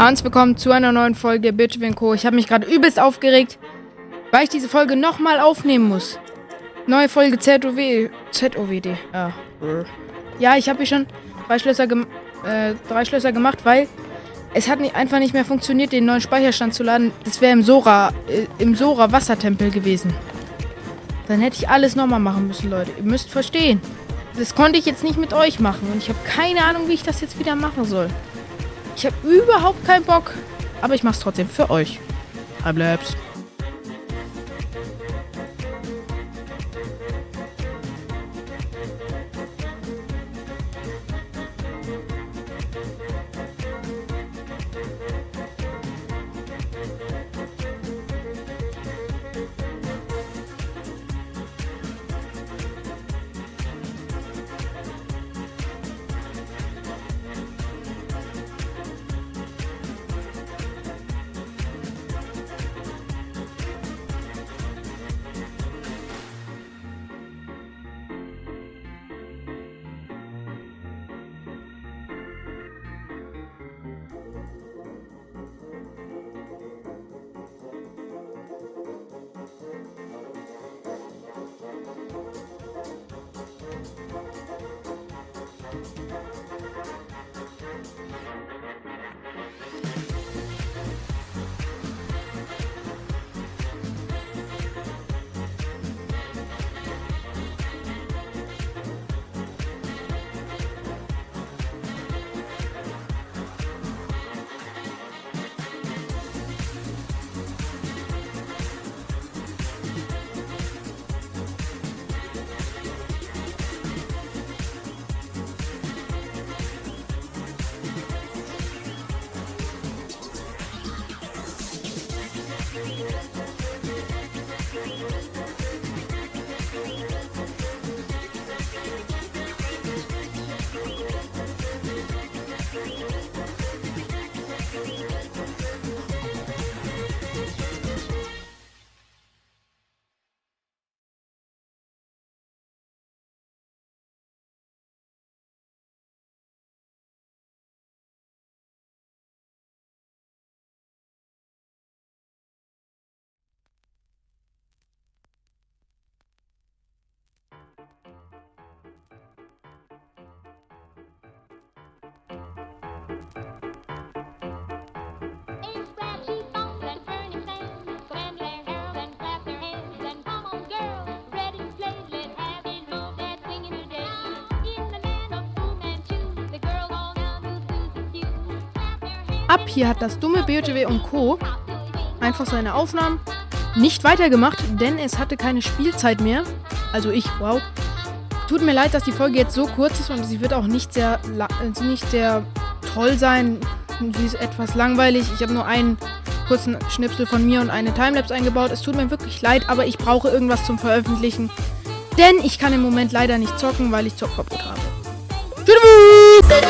Hans, willkommen zu einer neuen Folge Bitchwin Co. Ich habe mich gerade übelst aufgeregt, weil ich diese Folge nochmal aufnehmen muss. Neue Folge ZOW. ZOWD. Ja, ja ich habe hier schon drei Schlösser, äh, drei Schlösser gemacht, weil es hat nicht, einfach nicht mehr funktioniert, den neuen Speicherstand zu laden. Das wäre im Sora, äh, im Sora Wassertempel gewesen. Dann hätte ich alles nochmal machen müssen, Leute. Ihr müsst verstehen. Das konnte ich jetzt nicht mit euch machen und ich habe keine Ahnung, wie ich das jetzt wieder machen soll. Ich habe überhaupt keinen Bock, aber ich mache es trotzdem für euch. Bleibst. Ab hier hat das dumme BOTW und Co. einfach seine Aufnahmen nicht weitergemacht, denn es hatte keine Spielzeit mehr. Also ich, wow. Tut mir leid, dass die Folge jetzt so kurz ist und sie wird auch nicht sehr, äh, nicht sehr toll sein. Sie ist etwas langweilig. Ich habe nur einen kurzen Schnipsel von mir und eine Timelapse eingebaut. Es tut mir wirklich leid, aber ich brauche irgendwas zum Veröffentlichen. Denn ich kann im Moment leider nicht zocken, weil ich Zockverbot habe. Tschüss!